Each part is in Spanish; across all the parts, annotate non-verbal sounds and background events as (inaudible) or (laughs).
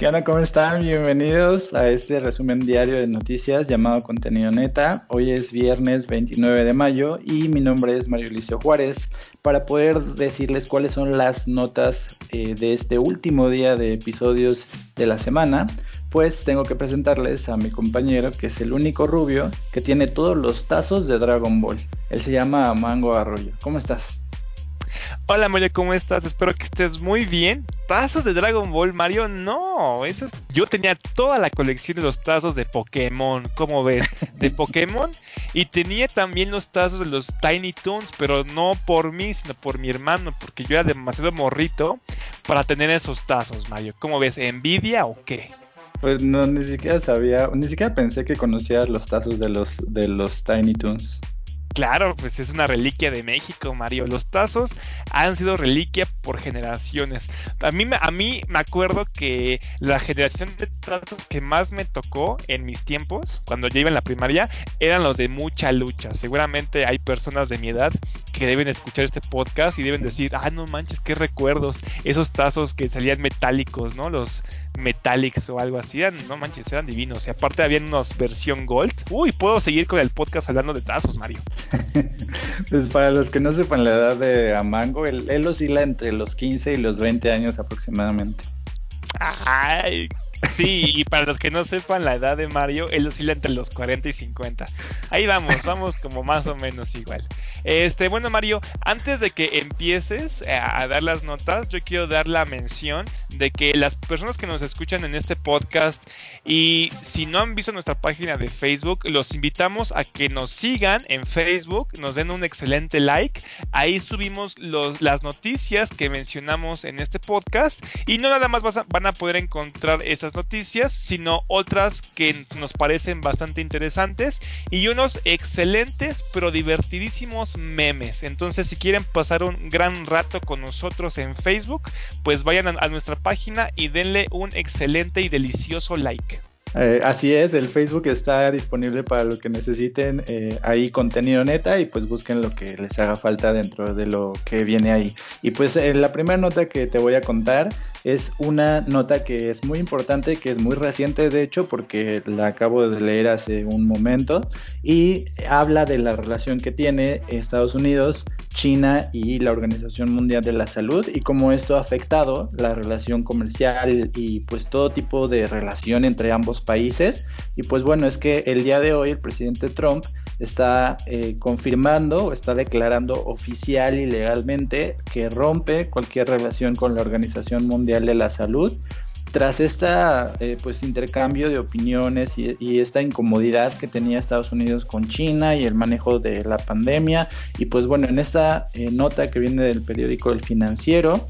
¿Qué onda? ¿Cómo están? Bienvenidos a este resumen diario de noticias llamado Contenido Neta. Hoy es viernes 29 de mayo y mi nombre es Mario Licio Juárez para poder decirles cuáles son las notas eh, de este último día de episodios de la semana. Pues tengo que presentarles a mi compañero que es el único rubio que tiene todos los tazos de Dragon Ball. Él se llama Mango Arroyo. ¿Cómo estás? Hola Mario, ¿cómo estás? Espero que estés muy bien. ¿Tazos de Dragon Ball, Mario? No, eso yo tenía toda la colección de los tazos de Pokémon, ¿cómo ves? De (laughs) Pokémon. Y tenía también los tazos de los Tiny Toons, pero no por mí, sino por mi hermano, porque yo era demasiado morrito para tener esos tazos, Mario. ¿Cómo ves? ¿Envidia o qué? Pues no, ni siquiera sabía, ni siquiera pensé que conocías los tazos de los, de los Tiny Toons. Claro, pues es una reliquia de México, Mario. Los tazos han sido reliquia por generaciones. A mí, a mí me acuerdo que la generación de tazos que más me tocó en mis tiempos, cuando yo iba en la primaria, eran los de mucha lucha. Seguramente hay personas de mi edad que deben escuchar este podcast y deben decir, ah, no manches, qué recuerdos. Esos tazos que salían metálicos, ¿no? Los Metallics o algo así, no manches, eran divinos. Y aparte había unos versión Gold. Uy, puedo seguir con el podcast hablando de tazos, Mario. (laughs) pues para los que no sepan la edad de Amango, él, él oscila entre los 15 y los 20 años aproximadamente. Ay, Sí, y para los que no sepan la edad de Mario, él oscila entre los 40 y 50. Ahí vamos, vamos como más o menos igual. Este, bueno Mario, antes de que empieces a dar las notas, yo quiero dar la mención de que las personas que nos escuchan en este podcast y si no han visto nuestra página de Facebook, los invitamos a que nos sigan en Facebook, nos den un excelente like. Ahí subimos las noticias que mencionamos en este podcast y no nada más van a poder encontrar esas noticias, sino otras que nos parecen bastante interesantes y unos excelentes pero divertidísimos memes. Entonces, si quieren pasar un gran rato con nosotros en Facebook, pues vayan a, nuestra página y denle un excelente y delicioso like. Eh, así es, el Facebook está disponible para lo que necesiten eh, ahí contenido neta y pues busquen lo que les haga falta dentro de lo que viene ahí. Y pues eh, la primera nota que te voy a contar es una nota que es muy importante, que es muy reciente de hecho, porque la acabo de leer hace un momento y habla de la relación que tiene Estados Unidos, China y la Organización Mundial de la Salud y cómo esto ha afectado la relación comercial y pues todo tipo de relación entre ambos países. Y pues bueno, es que el día de hoy el presidente Trump está eh, confirmando o está declarando oficial y legalmente que rompe cualquier relación con la Organización Mundial de la Salud. Tras esta eh, pues intercambio de opiniones y, esta incomodidad que tenía Estados Unidos con China y el manejo de la pandemia y pues bueno en esta eh, nota que viene del periódico El Financiero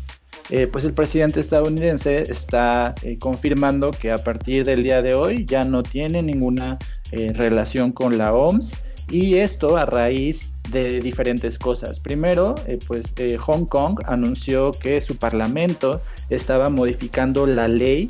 pues el presidente estadounidense está confirmando que a partir del día de hoy ya no tiene ninguna relación con la OMS y esto a raíz de diferentes cosas. Primero, eh, pues eh, Hong Kong anunció que su parlamento estaba modificando la ley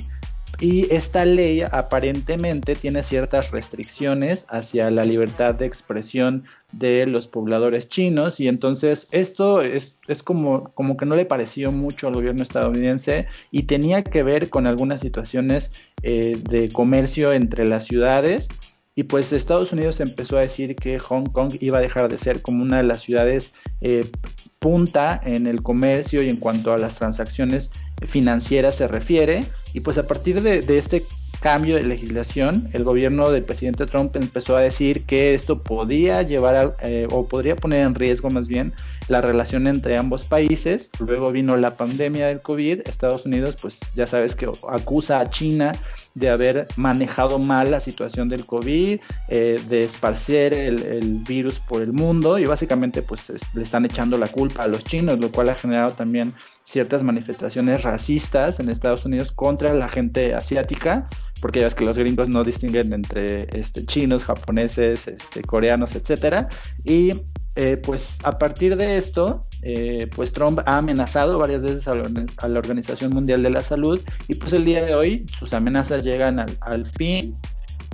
y esta ley aparentemente tiene ciertas restricciones hacia la libertad de expresión de los pobladores chinos y entonces esto es, como, como que no le pareció mucho al gobierno estadounidense y tenía que ver con algunas situaciones eh, de comercio entre las ciudades y pues Estados Unidos empezó a decir que Hong Kong iba a dejar de ser como una de las ciudades eh, punta en el comercio y en cuanto a las transacciones financieras se refiere. Y pues a partir de, este cambio de legislación, el gobierno del presidente Trump empezó a decir que esto podía llevar eh, o podría poner en riesgo más bien la relación entre ambos países. Luego vino la pandemia del COVID. Estados Unidos, pues ya sabes que acusa a China de haber manejado mal la situación del COVID, eh, de esparcer el, virus por el mundo y básicamente pues le están echando la culpa a los chinos, lo cual ha generado también ciertas manifestaciones racistas en Estados Unidos contra la gente asiática, porque ya ves que los gringos no distinguen entre este, chinos, japoneses, este, coreanos, etcétera, y eh, pues a partir de esto, eh, pues Trump ha amenazado varias veces a la, Organización Mundial de la Salud y pues el día de hoy sus amenazas llegan al, fin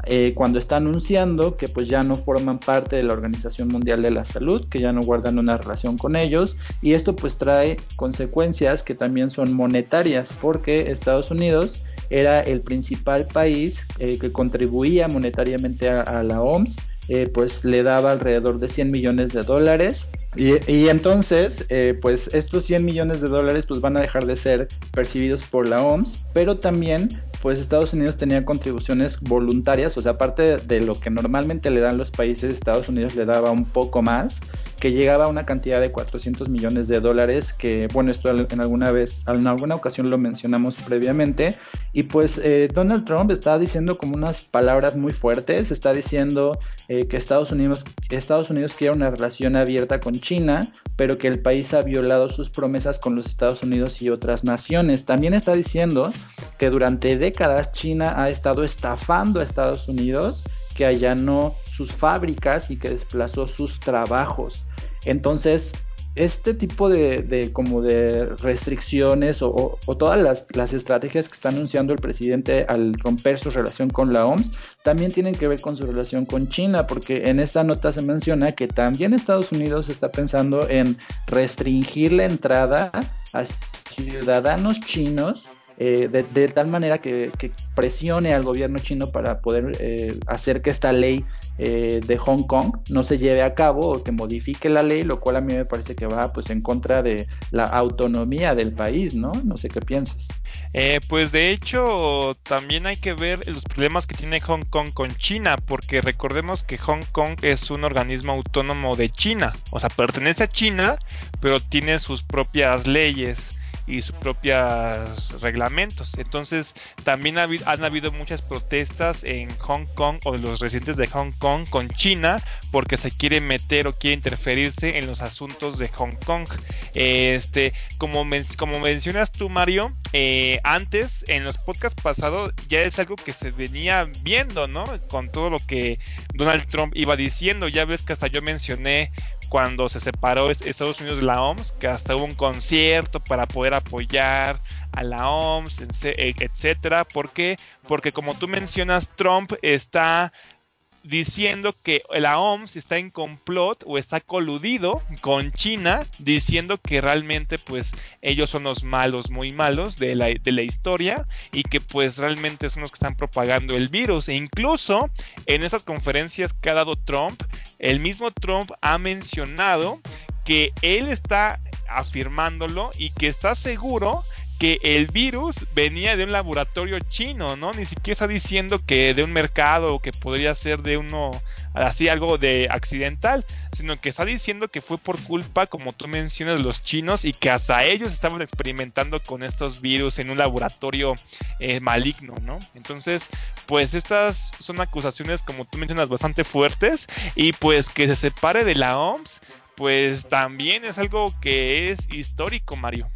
eh, cuando está anunciando que pues ya no forman parte de la Organización Mundial de la Salud, que ya no guardan una relación con ellos y esto pues trae consecuencias que también son monetarias porque Estados Unidos era el principal país eh, que contribuía monetariamente a, la OMS, eh, pues le daba alrededor de 100 millones de dólares. Y, entonces, eh, pues estos 100 millones de dólares pues van a dejar de ser percibidos por la OMS, pero también pues Estados Unidos tenía contribuciones voluntarias, o sea, aparte de lo que normalmente le dan los países, Estados Unidos le daba un poco más, que llegaba a una cantidad de 400 millones de dólares, que bueno, esto en alguna vez, en alguna ocasión lo mencionamos previamente, y pues eh, Donald Trump está diciendo como unas palabras muy fuertes, está diciendo eh, que Estados Unidos, Estados Unidos quiere una relación abierta con China, pero que el país ha violado sus promesas con los Estados Unidos y otras naciones. También está diciendo que durante décadas China ha estado estafando a Estados Unidos, que allanó sus fábricas y que desplazó sus trabajos. Entonces, este tipo de, como de restricciones o, todas las, las, estrategias que está anunciando el presidente al romper su relación con la OMS también tienen que ver con su relación con China, porque en esta nota se menciona que también Estados Unidos está pensando en restringir la entrada a ciudadanos chinos eh, de, tal manera que, presione al gobierno chino para poder eh, hacer que esta ley eh, de Hong Kong no se lleve a cabo o que modifique la ley, lo cual a mí me parece que va pues en contra de la autonomía del país, ¿no? No sé qué piensas. pues de hecho también hay que ver los problemas que tiene Hong Kong con China, porque recordemos que Hong Kong es un organismo autónomo de China, o sea, pertenece a China, pero tiene sus propias leyes y sus propios reglamentos. Entonces, también han habido muchas protestas en Hong Kong o los residentes de Hong Kong con China porque se quiere meter o quiere interferirse en los asuntos de Hong Kong. Este, como, como mencionas tú, Mario, eh, antes en los podcasts pasados ya es algo que se venía viendo, ¿no? Con todo lo que Donald Trump iba diciendo. Ya ves que hasta yo mencioné cuando se separó Estados Unidos de la OMS, que hasta hubo un concierto para poder apoyar a la OMS, etcétera. ¿Por qué? Porque como tú mencionas, Trump está diciendo que la OMS está en complot o está coludido con China, diciendo que realmente pues ellos son los malos, muy malos de la, de la historia y que pues realmente son los que están propagando el virus. E incluso en esas conferencias que ha dado Trump, el mismo Trump ha mencionado que él está afirmándolo y que está seguro que el virus venía de un laboratorio chino, ¿no? Ni siquiera está diciendo que de un mercado o que podría ser de uno así algo de accidental, sino que está diciendo que fue por culpa, como tú mencionas, de los chinos y que hasta ellos estaban experimentando con estos virus en un laboratorio eh, maligno, ¿no? Entonces, pues estas son acusaciones, como tú mencionas, bastante fuertes y pues que se separe de la OMS, pues también es algo que es histórico, Mario.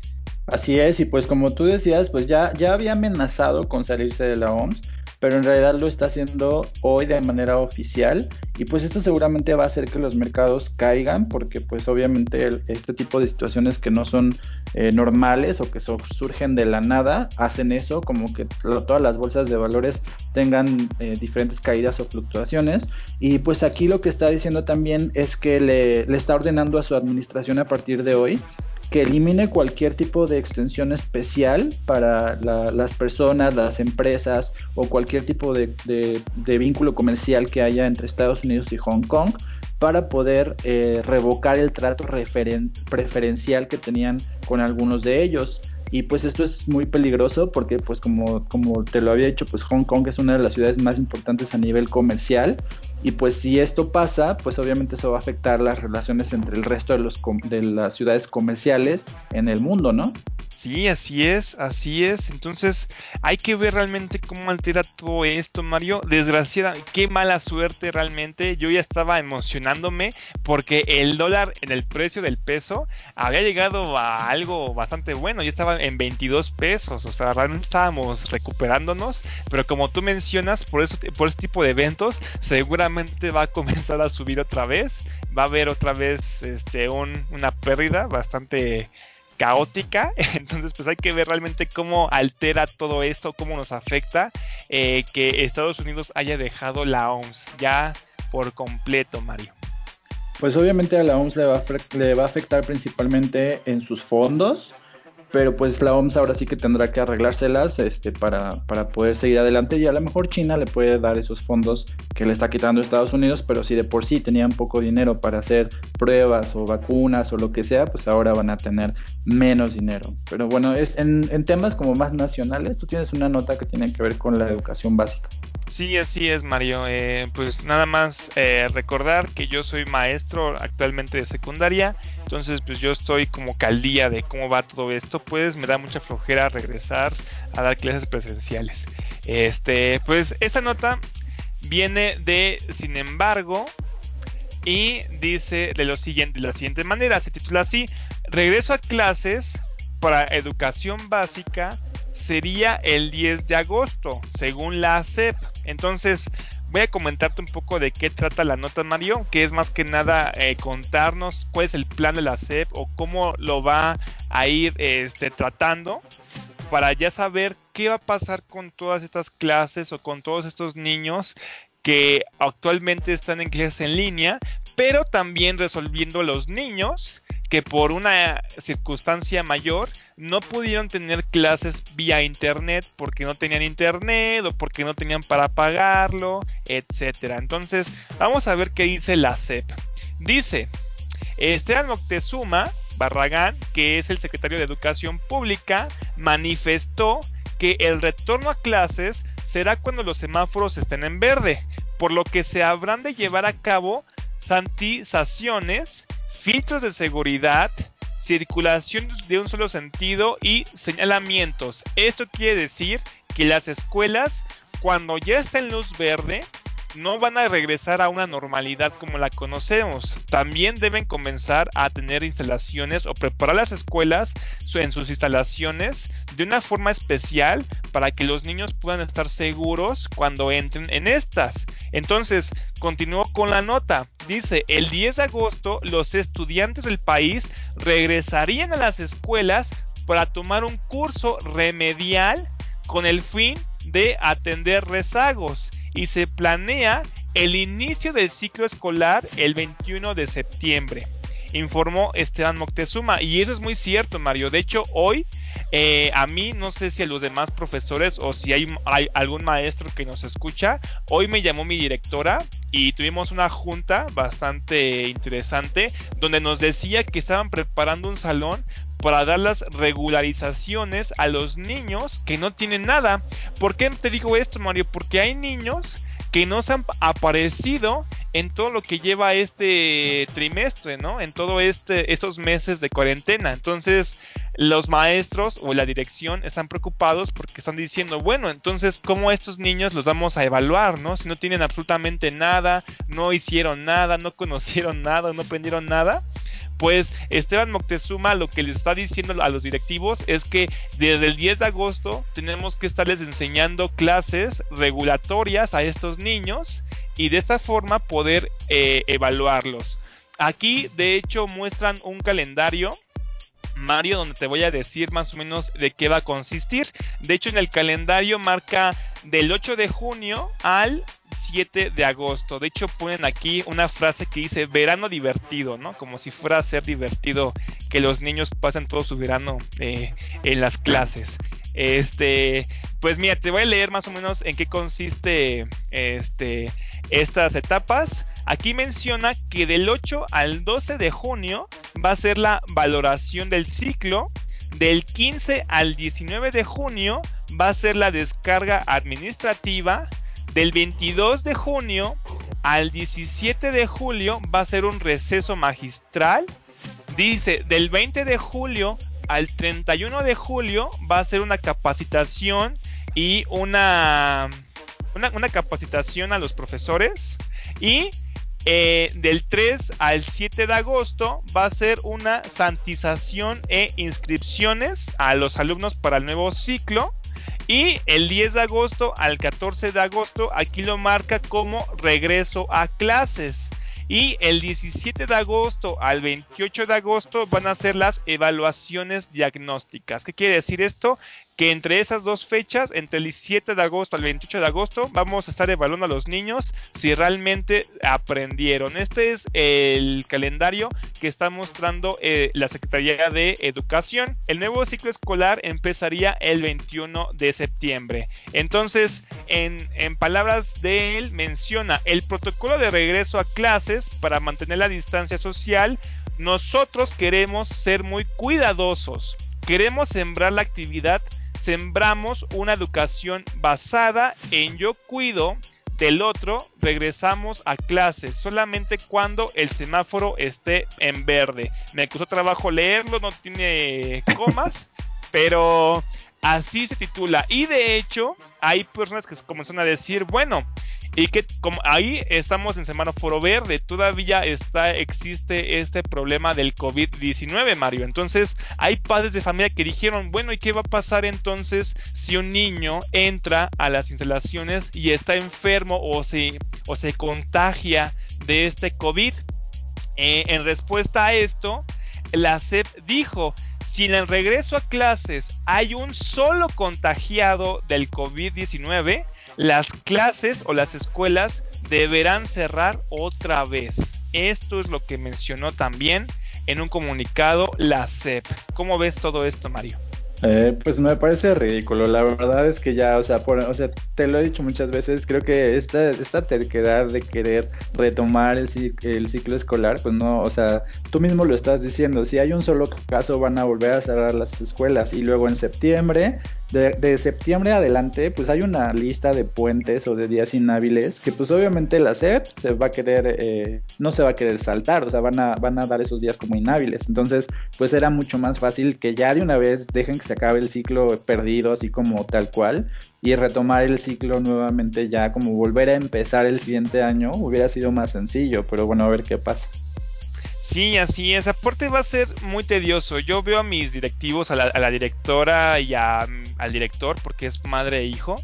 Así es, y pues como tú decías, pues ya, ya había amenazado con salirse de la OMS, pero en realidad lo está haciendo hoy de manera oficial y pues esto seguramente va a hacer que los mercados caigan porque pues obviamente este tipo de situaciones que no son eh, normales o que surgen de la nada hacen eso como que todas las bolsas de valores tengan eh, diferentes caídas o fluctuaciones y pues aquí lo que está diciendo también es que le, le está ordenando a su administración a partir de hoy que elimine cualquier tipo de extensión especial para las personas, las empresas o cualquier tipo de, vínculo comercial que haya entre Estados Unidos y Hong Kong para poder eh, revocar el trato preferencial que tenían con algunos de ellos. Y pues esto es muy peligroso porque pues como, como te lo había dicho, pues Hong Kong es una de las ciudades más importantes a nivel comercial y pues si esto pasa, pues obviamente eso va a afectar las relaciones entre el resto de, los, de las ciudades comerciales en el mundo, ¿no? Sí, así es, así es. Entonces hay que ver realmente cómo altera todo esto, Mario. Desgraciada, qué mala suerte realmente. Yo ya estaba emocionándome porque el dólar en el precio del peso había llegado a algo bastante bueno. Ya estaba en 22 pesos, o sea, realmente estábamos recuperándonos. Pero como tú mencionas, por, eso, por este tipo de eventos, seguramente va a comenzar a subir otra vez. Va a haber otra vez este, un, una pérdida bastante caótica. (laughs) Entonces, pues hay que ver realmente cómo altera todo esto, cómo nos afecta eh, que Estados Unidos haya dejado la OMS ya por completo, Mario. Pues obviamente a la OMS le va a afectar principalmente en sus fondos, pero pues la OMS ahora sí que tendrá que arreglárselas este, para, para poder seguir adelante y a lo mejor China le puede dar esos fondos que le está quitando Estados Unidos, pero si de por sí tenían poco dinero para hacer pruebas o vacunas o lo que sea, pues ahora van a tener menos dinero. Pero bueno, es en, en temas como más nacionales, tú tienes una nota que tiene que ver con la educación básica. Sí, así es, Mario. Eh, pues nada más eh, recordar que yo soy maestro actualmente de secundaria, entonces pues yo estoy como caldía de cómo va todo esto, pues me da mucha flojera regresar a dar clases presenciales. Este, pues esa nota viene de, sin embargo, y dice de lo siguiente, de la siguiente manera, se titula así: Regreso a clases para educación básica sería el 10 de agosto, según la CEP. Entonces, voy a comentarte un poco de qué trata la nota Mario, que es más que nada eh, contarnos cuál es el plan de la CEP o cómo lo va a ir este, tratando para ya saber qué va a pasar con todas estas clases o con todos estos niños que actualmente están en clases en línea, pero también resolviendo los niños que por una circunstancia mayor no pudieron tener clases vía internet porque no tenían internet o porque no tenían para pagarlo, etcétera. Entonces, vamos a ver qué dice la SEP. Dice, Esteban Moctezuma Barragán, que es el secretario de Educación Pública, manifestó que el retorno a clases será cuando los semáforos estén en verde, por lo que se habrán de llevar a cabo santizaciones filtros de seguridad, circulación de un solo sentido y señalamientos. Esto quiere decir que las escuelas, cuando ya está en luz verde, no van a regresar a una normalidad como la conocemos. También deben comenzar a tener instalaciones o preparar las escuelas en sus instalaciones de una forma especial para que los niños puedan estar seguros cuando entren en estas. Entonces, continúo con la nota. Dice, el 10 de agosto los estudiantes del país regresarían a las escuelas para tomar un curso remedial con el fin de atender rezagos y se planea el inicio del ciclo escolar el 21 de septiembre, informó Esteban Moctezuma. Y eso es muy cierto, Mario. De hecho, hoy eh, a mí, no sé si a los demás profesores o si hay, hay, algún maestro que nos escucha, hoy me llamó mi directora y tuvimos una junta bastante interesante donde nos decía que estaban preparando un salón para dar las regularizaciones a los niños que no tienen nada. ¿Por qué te digo esto, Mario? Porque hay niños que no se han aparecido en todo lo que lleva este trimestre, ¿no? En todo este estos meses de cuarentena. Entonces, los maestros o la dirección están preocupados porque están diciendo, bueno, entonces, ¿cómo estos niños los vamos a evaluar, no? Si no tienen absolutamente nada, no hicieron nada, no conocieron nada, no aprendieron nada pues Esteban Moctezuma lo que les está diciendo a los directivos es que desde el 10 de agosto tenemos que estarles enseñando clases regulatorias a estos niños y de esta forma poder eh, evaluarlos. Aquí de hecho muestran un calendario Mario, donde te voy a decir más o menos de qué va a consistir. De hecho, en el calendario marca del 8 de junio al 7 de agosto. De hecho, ponen aquí una frase que dice verano divertido, ¿no? Como si fuera a ser divertido que los niños pasen todo su verano eh, en las clases. Este, pues mira, te voy a leer más o menos en qué consiste este, estas etapas. Aquí menciona que del 8 al 12 de junio va a ser la valoración del ciclo. Del 15 al 19 de junio va a ser la descarga administrativa. Del 22 de junio al 17 de julio va a ser un receso magistral. Dice, del 20 de julio al 31 de julio va a ser una capacitación y una, una, capacitación a los profesores. Y eh, del 3 al 7 de agosto va a ser una santización e inscripciones a los alumnos para el nuevo ciclo. Y el 10 de agosto al 14 de agosto aquí lo marca como regreso a clases. Y el 17 de agosto al 28 de agosto van a ser las evaluaciones diagnósticas. ¿Qué quiere decir esto? Que entre esas dos fechas, entre el 17 de agosto al 28 de agosto, vamos a estar evaluando a los niños si realmente aprendieron. Este es el calendario que está mostrando eh, la Secretaría de Educación. El nuevo ciclo escolar empezaría el 21 de septiembre. Entonces, en, en palabras de él, menciona el protocolo de regreso a clases para mantener la distancia social. Nosotros queremos ser muy cuidadosos. Queremos sembrar la actividad sembramos una educación basada en yo cuido del otro, regresamos a clases solamente cuando el semáforo esté en verde. Me costó trabajo leerlo, no tiene comas, (laughs) pero así se titula. Y de hecho, hay personas que comienzan a decir, bueno, y que como ahí estamos en semáforo verde, todavía está existe este problema del COVID-19, Mario. Entonces, hay padres de familia que dijeron, bueno, ¿y qué va a pasar entonces si un niño entra a las instalaciones y está enfermo o se, o se contagia de este COVID? Eh, en respuesta a esto, la SEP dijo, si en el regreso a clases hay un solo contagiado del COVID-19, las clases o las escuelas deberán cerrar otra vez. Esto es lo que mencionó también en un comunicado la SEP. ¿Cómo ves todo esto, Mario? Eh, pues me parece ridículo. La verdad es que ya, o sea, por, o sea, te lo he dicho muchas veces. Creo que esta, esta terquedad de querer retomar el, el ciclo escolar, pues no, o sea, tú mismo lo estás diciendo. Si hay un solo caso, van a volver a cerrar las escuelas y luego en septiembre de, septiembre adelante, pues hay una lista de puentes o de días inhábiles que pues obviamente la SEP se va a querer, eh, no se va a querer saltar, o sea, van a, van a dar esos días como inhábiles. Entonces, pues era mucho más fácil que ya de una vez dejen que se acabe el ciclo perdido, así como tal cual, y retomar el ciclo nuevamente ya como volver a empezar el siguiente año hubiera sido más sencillo, pero bueno, a ver qué pasa. Sí, así es. Aparte va a ser muy tedioso. Yo veo a mis directivos, a la, directora y al director, porque es madre e hijo,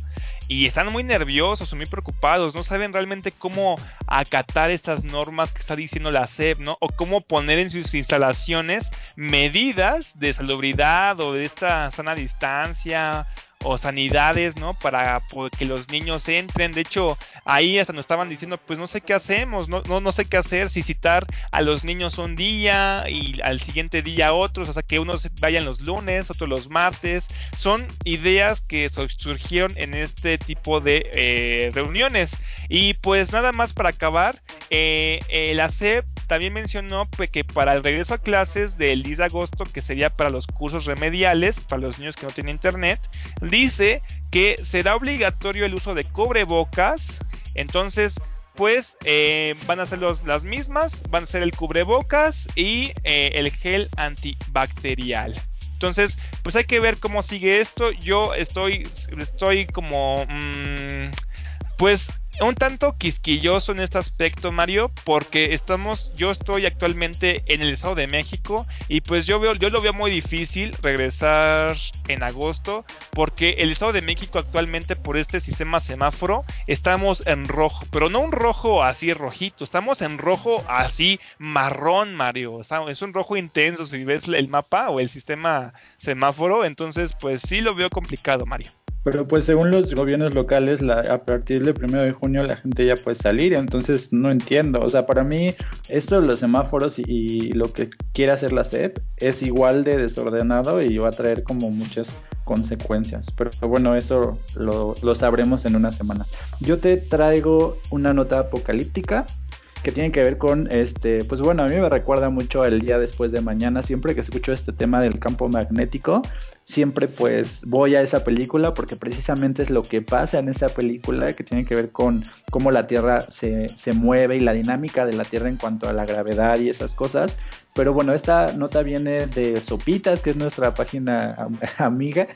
y están muy nerviosos o muy preocupados. No saben realmente cómo acatar estas normas que está diciendo la SEP, ¿no? O cómo poner en sus instalaciones medidas de salubridad o de esta sana distancia o sanidades, ¿no? Para que los niños entren. De hecho, ahí hasta nos estaban diciendo, pues no sé qué hacemos, no, no, no sé qué hacer, si citar a los niños un día y al siguiente día otros, o sea, que unos vayan los lunes, otros los martes. Son ideas que surgieron en este tipo de eh, reuniones. Y pues nada más para acabar, eh, la SEP también mencionó que para el regreso a clases del 10 de agosto, que sería para los cursos remediales, para los niños que no tienen internet, dice que será obligatorio el uso de cubrebocas. Entonces, pues eh, van a ser las mismas, van a ser el cubrebocas y eh, el gel antibacterial. Entonces, pues hay que ver cómo sigue esto. Yo estoy, estoy como, mm, pues un tanto quisquilloso en este aspecto, Mario, porque estamos, yo estoy actualmente en el Estado de México y pues yo veo, yo lo veo muy difícil regresar en agosto, porque el Estado de México actualmente por este sistema semáforo estamos en rojo, pero no un rojo así rojito, estamos en rojo así marrón, Mario, es un rojo intenso si ves el mapa o el sistema semáforo, entonces pues sí lo veo complicado, Mario. Pero pues según los gobiernos locales, la, a partir del primero de junio la gente ya puede salir, entonces no entiendo. O sea, para mí esto de los semáforos y, lo que quiere hacer la SEP es igual de desordenado y va a traer como muchas consecuencias. Pero bueno, eso lo, lo sabremos en unas semanas. Yo te traigo una nota apocalíptica que tiene que ver con este, pues bueno, a mí me recuerda mucho el día después de mañana, siempre que escucho este tema del campo magnético, siempre pues voy a esa película porque precisamente es lo que pasa en esa película que tiene que ver con cómo la Tierra se, se mueve y la dinámica de la Tierra en cuanto a la gravedad y esas cosas. Pero bueno, esta nota viene de Sopitas, que es nuestra página (laughs) amiga,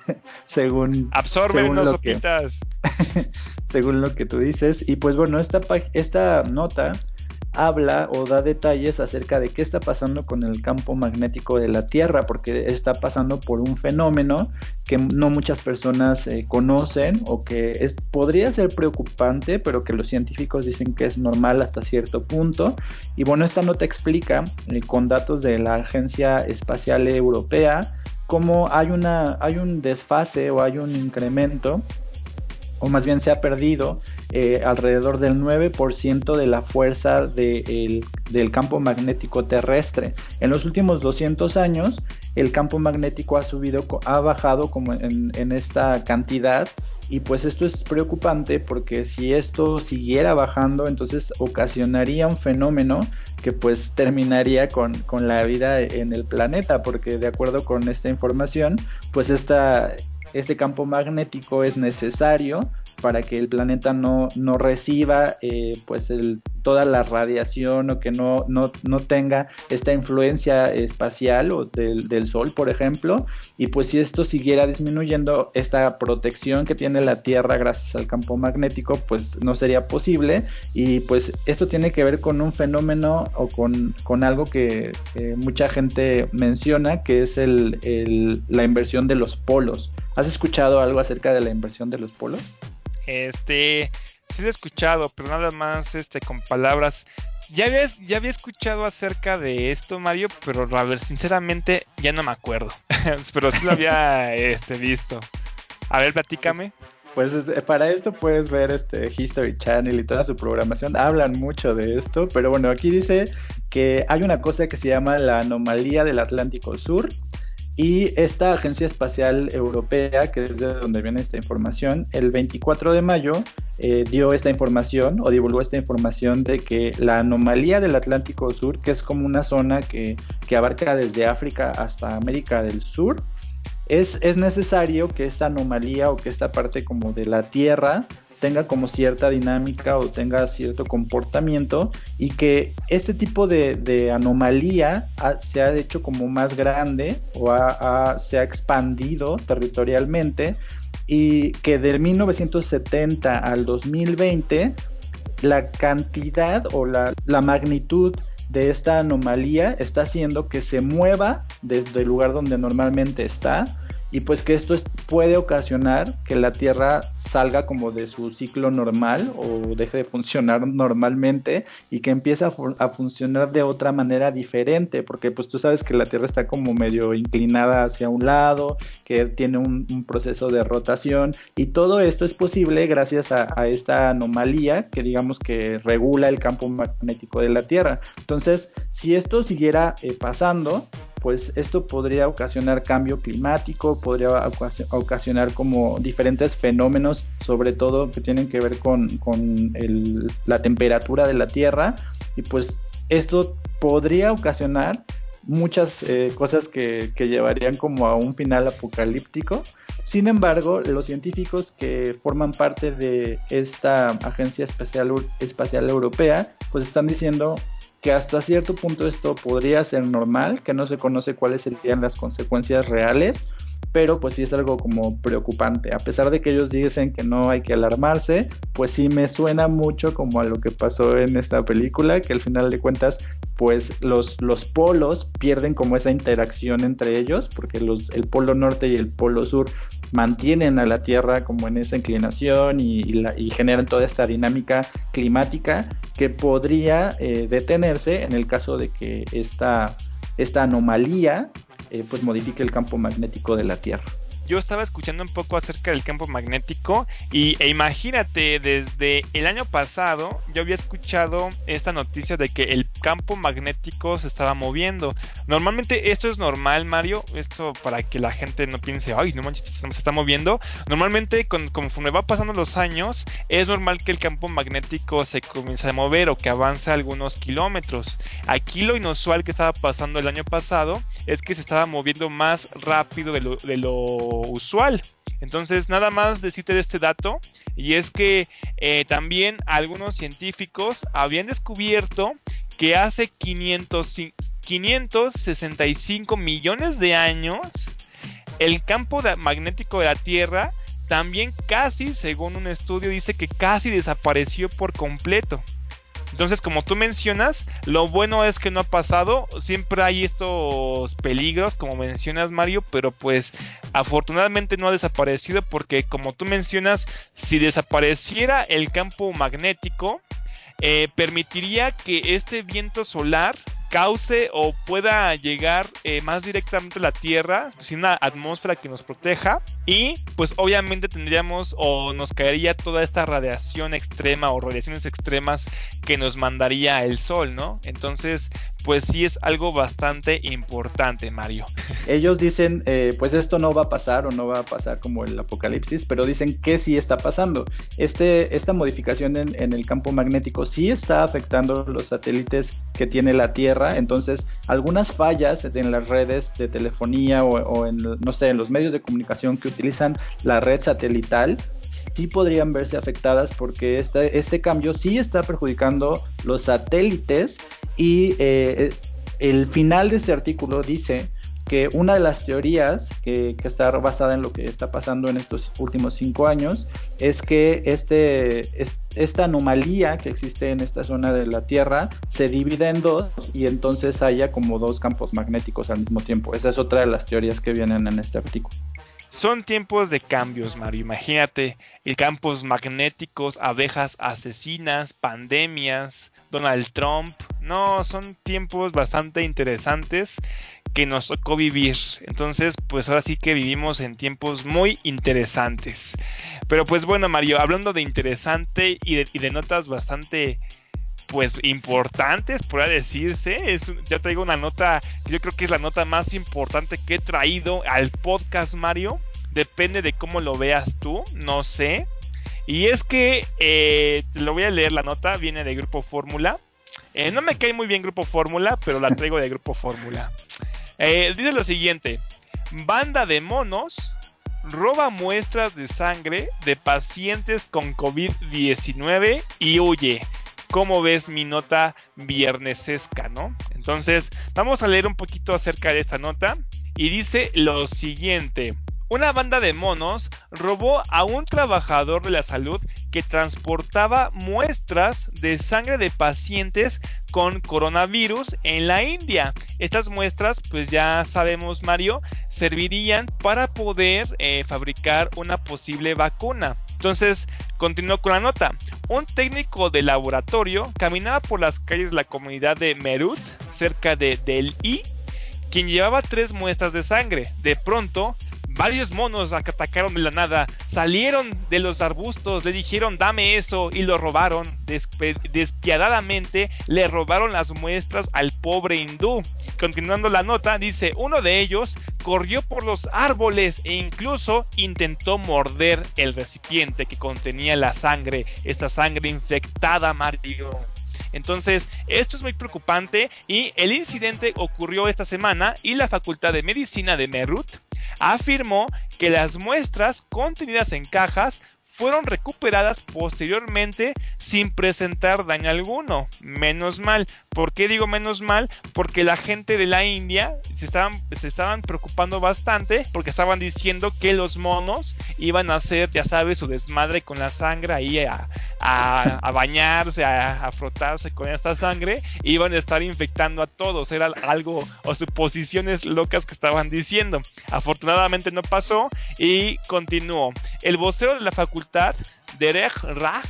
según... Absorben según Sopitas. (laughs) según lo que tú dices. Y pues bueno, esta, esta nota habla o da detalles acerca de qué está pasando con el campo magnético de la Tierra, porque está pasando por un fenómeno que no muchas personas eh, conocen o que es, podría ser preocupante, pero que los científicos dicen que es normal hasta cierto punto. Y bueno, esta nota explica eh, con datos de la Agencia Espacial Europea cómo hay, una, hay un desfase o hay un incremento o más bien se ha perdido eh, alrededor del 9% de la fuerza del campo magnético terrestre. En los últimos 200 años, el campo magnético ha subido, ha bajado como en, esta cantidad y pues esto es preocupante porque si esto siguiera bajando, entonces ocasionaría un fenómeno que pues terminaría con, con, la vida en el planeta, porque de acuerdo con esta información, pues esta, ese campo magnético es necesario para que el planeta no, no reciba eh, pues toda la radiación o que no, no, no tenga esta influencia espacial o del, del, sol, por ejemplo. Y pues si esto siguiera disminuyendo, esta protección que tiene la Tierra gracias al campo magnético, pues no sería posible. Y pues esto tiene que ver con un fenómeno o con, con algo que mucha gente menciona, que es el, el, la inversión de los polos. ¿Has escuchado algo acerca de la inversión de los polos? Este, sí lo he escuchado, pero nada más este con palabras. Ya había, ya había escuchado acerca de esto, Mario, pero a ver, sinceramente ya no me acuerdo. (laughs) pero sí lo había este, visto. A ver, platícame. Pues, pues para esto puedes ver este History Channel y toda su programación. Hablan mucho de esto, pero bueno, aquí dice que hay una cosa que se llama la anomalía del Atlántico Sur y esta Agencia Espacial Europea, que es de donde viene esta información, el 24 de mayo eh, dio esta información o divulgó esta información de que la anomalía del Atlántico Sur, que es como una zona que, que abarca desde África hasta América del Sur, es, es, necesario que esta anomalía o que esta parte como de la Tierra tenga como cierta dinámica o tenga cierto comportamiento y que este tipo de, anomalía se ha hecho como más grande o se ha expandido territorialmente y que del 1970 al 2020 la cantidad o la, magnitud de esta anomalía está haciendo que se mueva desde el lugar donde normalmente está y pues que esto puede ocasionar que la Tierra salga como de su ciclo normal o deje de funcionar normalmente y que empiece a, funcionar de otra manera diferente, porque pues tú sabes que la Tierra está como medio inclinada hacia un lado, que tiene un, proceso de rotación y todo esto es posible gracias a, esta anomalía que digamos que regula el campo magnético de la Tierra. Entonces, si esto siguiera eh, pasando, pues esto podría ocasionar cambio climático, podría ocasionar como diferentes fenómenos, sobre todo que tienen que ver con, la temperatura de la Tierra, y pues esto podría ocasionar muchas eh, cosas que, llevarían como a un final apocalíptico. Sin embargo, los científicos que forman parte de esta Agencia Espacial, Espacial Europea, pues están diciendo que hasta cierto punto esto podría ser normal, que no se conoce cuáles serían las consecuencias reales, pero pues sí es algo como preocupante. A pesar de que ellos dicen que no hay que alarmarse, pues sí me suena mucho como a lo que pasó en esta película, que al final de cuentas pues los, los polos pierden como esa interacción entre ellos, porque los, el polo norte y el polo sur mantienen a la Tierra como en esa inclinación y, y, generan toda esta dinámica climática que podría eh, detenerse en el caso de que esta, esta anomalía eh, pues modifique el campo magnético de la Tierra yo estaba escuchando un poco acerca del campo magnético y e imagínate, desde el año pasado yo había escuchado esta noticia de que el campo magnético se estaba moviendo. Normalmente esto es normal, Mario, esto para que la gente no piense, ay, no manches, se está moviendo. Normalmente con, conforme va pasando los años, es normal que el campo magnético se comience a mover o que avance algunos kilómetros. Aquí lo inusual que estaba pasando el año pasado es que se estaba moviendo más rápido de lo, de lo usual. Entonces, nada más decirte de este dato, y es que eh, también algunos científicos habían descubierto que hace 500, 565 millones de años, el campo magnético de la Tierra también casi, según un estudio, dice que casi desapareció por completo. Entonces, como tú mencionas, lo bueno es que no ha pasado. Siempre hay estos peligros, como mencionas, Mario, pero pues afortunadamente no ha desaparecido porque, como tú mencionas, si desapareciera el campo magnético, eh, permitiría que este viento solar cause o pueda llegar eh, más directamente a la Tierra sin una atmósfera que nos proteja y pues obviamente tendríamos o nos caería toda esta radiación extrema o radiaciones extremas que nos mandaría el Sol, ¿no? Entonces pues sí es algo bastante importante, Mario. Ellos dicen, eh, pues esto no va a pasar o no va a pasar como el apocalipsis, pero dicen que sí está pasando. Este, esta modificación en, el campo magnético sí está afectando los satélites que tiene la Tierra, entonces algunas fallas en las redes de telefonía o, en, no sé, en los medios de comunicación que utilizan la red satelital, sí podrían verse afectadas porque este, este cambio sí está perjudicando los satélites y eh, el final de este artículo dice que una de las teorías que, está basada en lo que está pasando en estos últimos cinco años es que este, esta anomalía que existe en esta zona de la Tierra se divide en dos y entonces haya como dos campos magnéticos al mismo tiempo. Esa es otra de las teorías que vienen en este artículo. Son tiempos de cambios, Mario. Imagínate, campos magnéticos, abejas asesinas, pandemias, Donald Trump. No, son tiempos bastante interesantes que nos tocó vivir. Entonces, pues ahora sí que vivimos en tiempos muy interesantes. Pero pues bueno, Mario, hablando de interesante y de, notas bastante pues importantes, podría decirse. Es, ya traigo una nota, yo creo que es la nota más importante que he traído al podcast, Mario. Depende de cómo lo veas tú, no sé. Y es que, eh, lo voy a leer la nota, viene de Grupo Fórmula. Eh, no me cae muy bien Grupo Fórmula, pero la traigo de Grupo Fórmula. Eh, dice lo siguiente, banda de monos roba muestras de sangre de pacientes con COVID-19 y huye. ¿Cómo ves mi nota viernesesca, no? Entonces, vamos a leer un poquito acerca de esta nota. Y dice lo siguiente una banda de monos robó a un trabajador de la salud que transportaba muestras de sangre de pacientes con coronavirus en la India. Estas muestras, pues ya sabemos Mario, servirían para poder eh, fabricar una posible vacuna. Entonces, continuó con la nota. Un técnico de laboratorio caminaba por las calles de la comunidad de Merut, cerca de Delhi, quien llevaba tres muestras de sangre. De pronto, Varios monos atacaron de la nada, salieron de los arbustos, le dijeron dame eso y lo robaron. despiadadamente le robaron las muestras al pobre hindú. Continuando la nota, dice, uno de ellos corrió por los árboles e incluso intentó morder el recipiente que contenía la sangre, esta sangre infectada, Mario. Entonces, esto es muy preocupante y el incidente ocurrió esta semana y la Facultad de Medicina de Merut afirmó que las muestras contenidas en cajas fueron recuperadas posteriormente sin presentar daño alguno. Menos mal. ¿Por qué digo menos mal? Porque la gente de la India se estaban, se estaban preocupando bastante porque estaban diciendo que los monos iban a hacer, ya sabes, su desmadre con la sangre ahí a, a, bañarse, a, frotarse con esta sangre, iban a estar infectando a todos. Era algo o suposiciones locas que estaban diciendo. Afortunadamente no pasó y continuó. El vocero de la facultad, Derek Raj,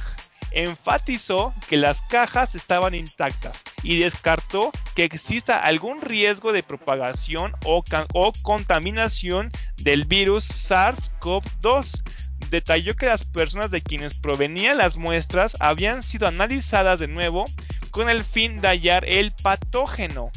enfatizó que las cajas estaban intactas y descartó que exista algún riesgo de propagación o, o contaminación del virus SARS-CoV-2 detalló que las personas de quienes provenían las muestras habían sido analizadas de nuevo con el fin de hallar el patógeno.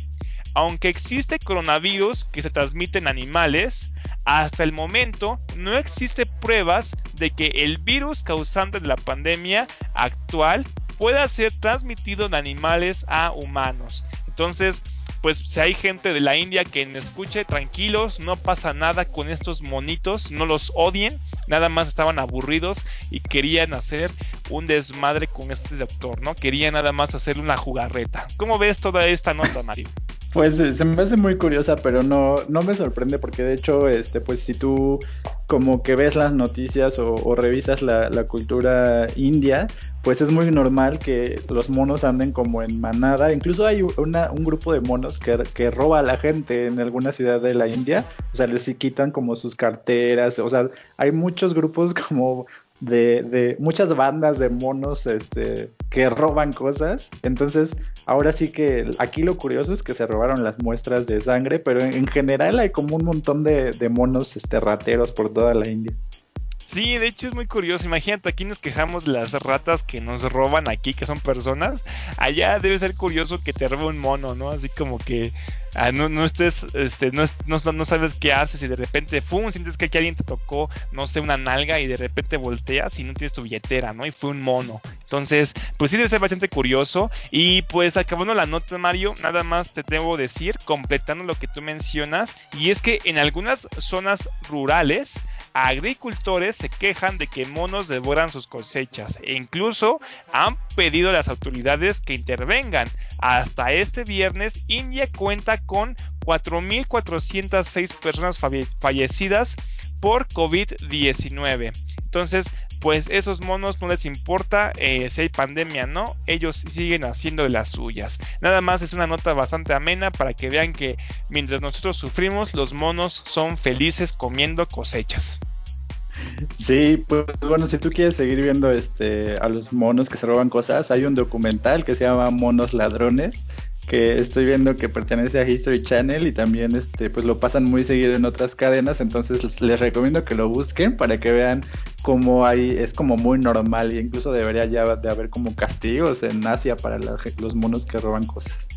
Aunque existe coronavirus que se transmite en animales, hasta el momento no existe pruebas de que el virus causante de la pandemia actual pueda ser transmitido de animales a humanos. Entonces, pues si hay gente de la India que me escuche, tranquilos, no pasa nada con estos monitos, no los odien, nada más estaban aburridos y querían hacer un desmadre con este doctor, ¿no? Querían nada más hacerle una jugarreta. ¿Cómo ves toda esta nota, Mario? Pues eh, se me hace muy curiosa, pero no, no me sorprende porque de hecho, este, pues si tú como que ves las noticias o, revisas la, cultura india, pues es muy normal que los monos anden como en manada. Incluso hay una, un grupo de monos que, que, roba a la gente en alguna ciudad de la India. O sea, les quitan como sus carteras. O sea, hay muchos grupos (laughs) como de, de, muchas bandas de monos este, que roban cosas. Entonces, ahora sí que aquí lo curioso es que se robaron las muestras de sangre, pero en, general hay como un montón de, monos este, rateros por toda la India. Sí, de hecho es muy curioso. Imagínate, aquí nos quejamos las ratas que nos roban aquí, que son personas. Allá debe ser curioso que te robe un mono, ¿no? Así como que ah, no, no, estés, este, no, no, sabes qué haces y de repente, ¡fum! Sientes que aquí alguien te tocó, no sé, una nalga y de repente volteas y no tienes tu billetera, ¿no? Y fue un mono. Entonces, pues sí debe ser bastante curioso. Y pues acabando la nota, Mario, nada más te debo decir, completando lo que tú mencionas, y es que en algunas zonas rurales, agricultores se quejan de que monos devoran sus cosechas e incluso han pedido a las autoridades que intervengan. Hasta este viernes, India cuenta con 4.406 personas fallecidas por COVID-19. Entonces, pues esos monos no les importa eh, si hay pandemia no, ellos siguen haciendo de las suyas. Nada más es una nota bastante amena para que vean que mientras nosotros sufrimos, los monos son felices comiendo cosechas. Sí, pues bueno, si tú quieres seguir viendo este a los monos que se roban cosas, hay un documental que se llama Monos Ladrones, que estoy viendo que pertenece a History Channel y también este pues lo pasan muy seguido en otras cadenas, entonces les, recomiendo que lo busquen para que vean cómo hay es como muy normal e incluso debería ya de haber como castigos en Asia para los monos que roban cosas.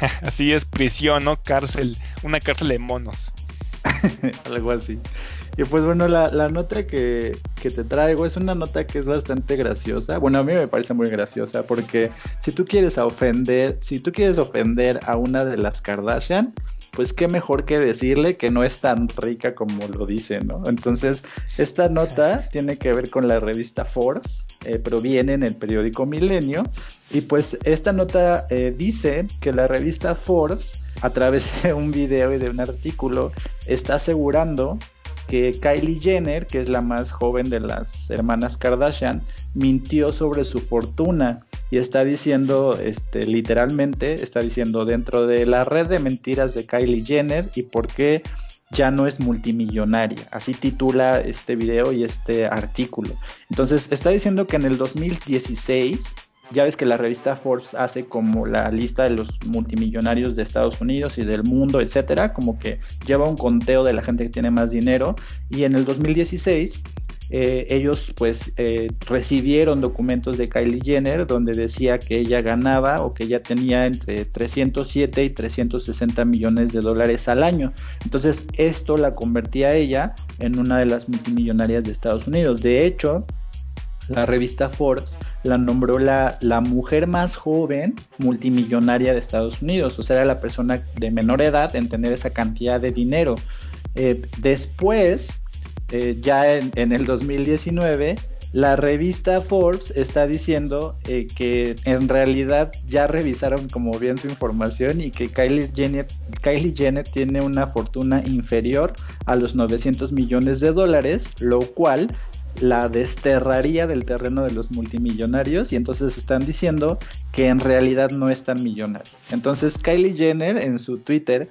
(laughs) Así es, prisión, ¿no? Cárcel, una cárcel de monos. (laughs) Algo así. Y pues bueno, la, nota que, que, te traigo es una nota que es bastante graciosa. Bueno, a mí me parece muy graciosa porque si tú quieres ofender, si tú quieres ofender a una de las Kardashian, pues qué mejor que decirle que no es tan rica como lo dice, ¿no? Entonces, esta nota tiene que ver con la revista Forbes, eh, proviene en el periódico Milenio, y pues esta nota eh, dice que la revista Forbes, a través (laughs) de un video y de un artículo, está asegurando que Kylie Jenner, que es la más joven de las hermanas Kardashian, mintió sobre su fortuna y está diciendo, este, literalmente, está diciendo dentro de la red de mentiras de Kylie Jenner y por qué ya no es multimillonaria. Así titula este video y este artículo. Entonces, está diciendo que en el 2016 ya ves que la revista Forbes hace como la lista de los multimillonarios de Estados Unidos y del mundo, etcétera, como que lleva un conteo de la gente que tiene más dinero. Y en el 2016 eh, ellos pues eh, recibieron documentos de Kylie Jenner donde decía que ella ganaba o que ella tenía entre 307 y 360 millones de dólares al año. Entonces esto la convertía a ella en una de las multimillonarias de Estados Unidos. De hecho, la revista Forbes la nombró la, la, mujer más joven multimillonaria de Estados Unidos, o sea, era la persona de menor edad en tener esa cantidad de dinero. Eh, después, eh, ya en, el 2019, la revista Forbes está diciendo eh, que en realidad ya revisaron como bien su información y que Kylie Jenner, tiene una fortuna inferior a los 900 millones de dólares, lo cual la desterraría del terreno de los multimillonarios y entonces están diciendo que en realidad no es tan millonario. Entonces Kylie Jenner en su Twitter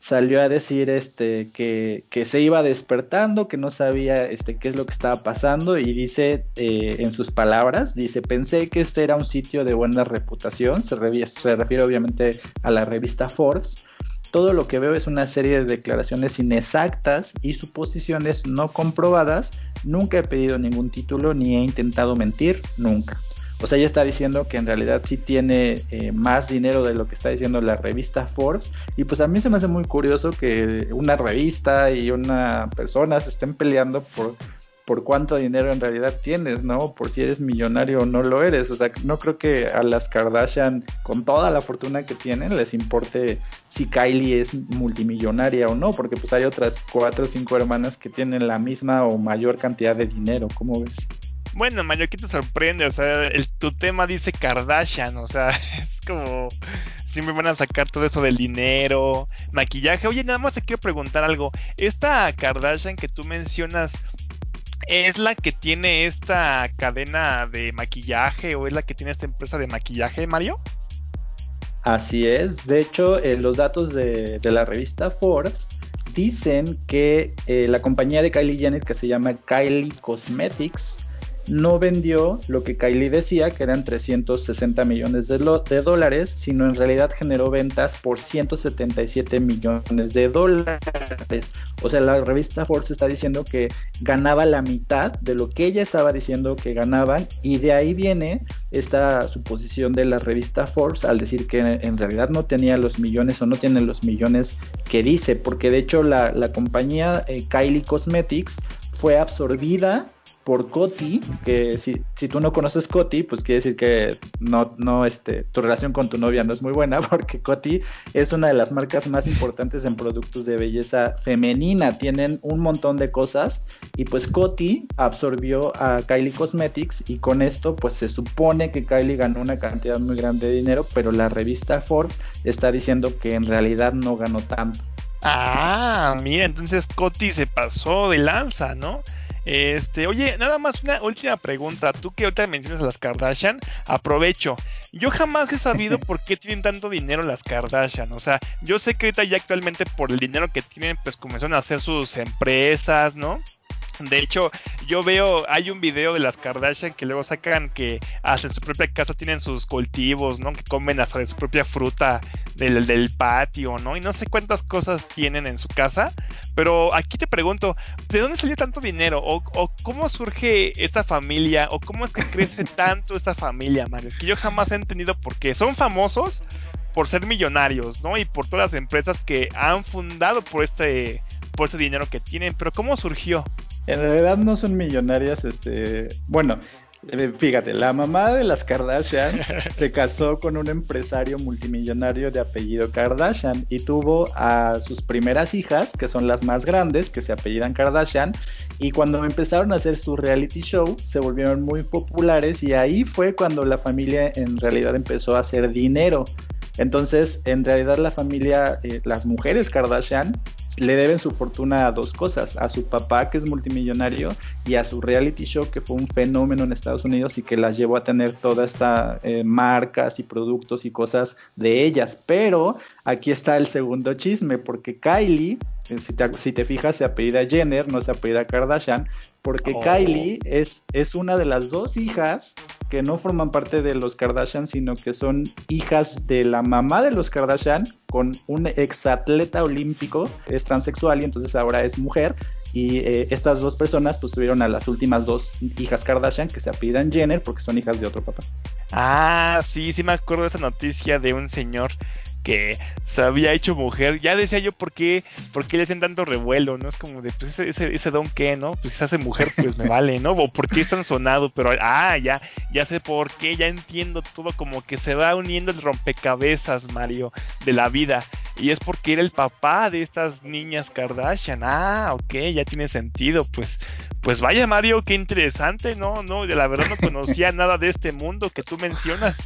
salió a decir este que, que, se iba despertando, que no sabía este qué es lo que estaba pasando y dice eh, en sus palabras, dice, pensé que este era un sitio de buena reputación, se, se refiere obviamente a la revista Forbes, todo lo que veo es una serie de declaraciones inexactas y suposiciones no comprobadas. Nunca he pedido ningún título ni he intentado mentir, nunca. O sea, ella está diciendo que en realidad sí tiene eh, más dinero de lo que está diciendo la revista Forbes. Y pues a mí se me hace muy curioso que una revista y una persona se estén peleando por por cuánto dinero en realidad tienes, ¿no? Por si eres millonario o no lo eres. O sea, no creo que a las Kardashian, con toda la fortuna que tienen, les importe si Kylie es multimillonaria o no, porque pues hay otras cuatro o cinco hermanas que tienen la misma o mayor cantidad de dinero. ¿Cómo ves? Bueno, Mario, ¿qué te sorprende? O sea, tu tema dice Kardashian, o sea, (laughs) es como siempre van a sacar todo eso del dinero, maquillaje. Oye, nada más te quiero preguntar algo. Esta Kardashian que tú mencionas, es la que tiene esta cadena de maquillaje o es la que tiene esta empresa de maquillaje, Mario? Así es, de hecho eh, los datos de, la revista Forbes dicen que eh, la compañía de Kylie Jenner que se llama Kylie Cosmetics no vendió lo que Kylie decía, que eran 360 millones de, dólares, sino en realidad generó ventas por 177 millones de dólares. O sea, la revista Forbes está diciendo que ganaba la mitad de lo que ella estaba diciendo que ganaban y de ahí viene esta suposición de la revista Forbes al decir que en realidad no tenía los millones o no tiene los millones que dice, porque de hecho la, compañía eh, Kylie Cosmetics fue absorbida por Coti, que si, si, tú no conoces Coti, pues quiere decir que no, no, este, tu relación con tu novia no es muy buena, (laughs) porque Coti es una de las marcas más importantes en productos de belleza femenina. Tienen un montón de cosas y pues Coti absorbió a Kylie Cosmetics y con esto pues se supone que Kylie ganó una cantidad muy grande de dinero, pero la revista Forbes está diciendo que en realidad no ganó tanto. Ah, mira, entonces Coti se pasó de lanza, ¿no? Este, oye, nada más una última pregunta. Tú que ahorita mencionas a las Kardashian, aprovecho. Yo jamás he sabido (laughs) por qué tienen tanto dinero las Kardashian. O sea, yo sé que ahorita ya actualmente por el dinero que tienen, pues comenzaron a hacer sus empresas, ¿no? (laughs) De hecho, yo veo, hay un video de las Kardashian que luego sacan que hasta en su propia casa tienen sus cultivos, ¿no? Que comen hasta de su propia fruta del, del patio, ¿no? Y no sé cuántas cosas tienen en su casa. Pero aquí te pregunto, ¿de dónde salió tanto dinero? ¿O, o cómo surge esta familia? ¿O cómo es que crece (laughs) tanto esta familia, Mario? Que yo jamás he entendido por qué. Son famosos por ser millonarios, ¿no? Y por todas las empresas que han fundado por este, por ese dinero que tienen. Pero ¿cómo surgió? En realidad no son millonarias, este, bueno, eh, fíjate, la mamá de las Kardashian se (laughs) casó con un empresario multimillonario de apellido Kardashian y tuvo a sus primeras hijas, que son las más grandes, que se apellidan Kardashian, y cuando empezaron a hacer su reality show se volvieron muy populares y ahí fue cuando la familia en realidad empezó a hacer dinero. Entonces, en realidad la familia, eh, las mujeres Kardashian, le deben su fortuna a dos cosas, a su papá que es multimillonario y a su reality show que fue un fenómeno en Estados Unidos y que las llevó a tener toda esta eh, marcas y productos y cosas de ellas. Pero aquí está el segundo chisme porque Kylie, si te, si te fijas, se apellida Jenner, no se apellida Kardashian, porque oh. Kylie es, es una de las dos hijas que no forman parte de los Kardashian, sino que son hijas de la mamá de los Kardashian con un exatleta olímpico, es transexual y entonces ahora es mujer. Y eh, estas dos personas pues tuvieron a las últimas dos hijas Kardashian que se apellidan Jenner porque son hijas de otro papá. Ah, sí, sí me acuerdo de esa noticia de un señor que se había hecho mujer. Ya decía yo por qué, por qué le hacen tanto revuelo, ¿no? Es como de, pues ese, ese, don qué, ¿no? Pues si se hace mujer, pues me vale, ¿no? O por qué es tan sonado, pero, ah, ya, ya sé por qué, ya entiendo todo, como que se va uniendo el rompecabezas, Mario, de la vida. Y es porque era el papá de estas niñas Kardashian. Ah, ok, ya tiene sentido. Pues, pues vaya Mario, qué interesante, ¿no? No, de la verdad no conocía (laughs) nada de este mundo que tú mencionas.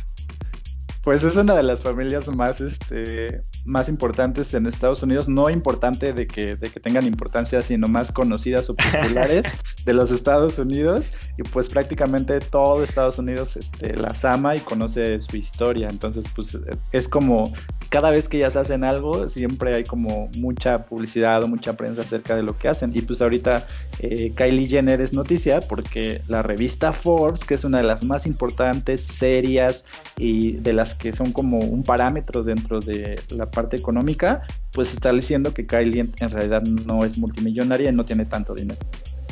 Pues es una de las familias más, este, más importantes en Estados Unidos, no importante de que, de que tengan importancia, sino más conocidas o (laughs) populares de los Estados Unidos. Y pues prácticamente todo Estados Unidos este, las ama y conoce su historia. Entonces, pues es como cada vez que ellas hacen algo, siempre hay como mucha publicidad o mucha prensa acerca de lo que hacen. Y pues ahorita eh, Kylie Jenner es noticia porque la revista Forbes, que es una de las más importantes, serias y de las que son como un parámetro dentro de la parte económica, pues está diciendo que Kylie en, realidad no es multimillonaria y no tiene tanto dinero.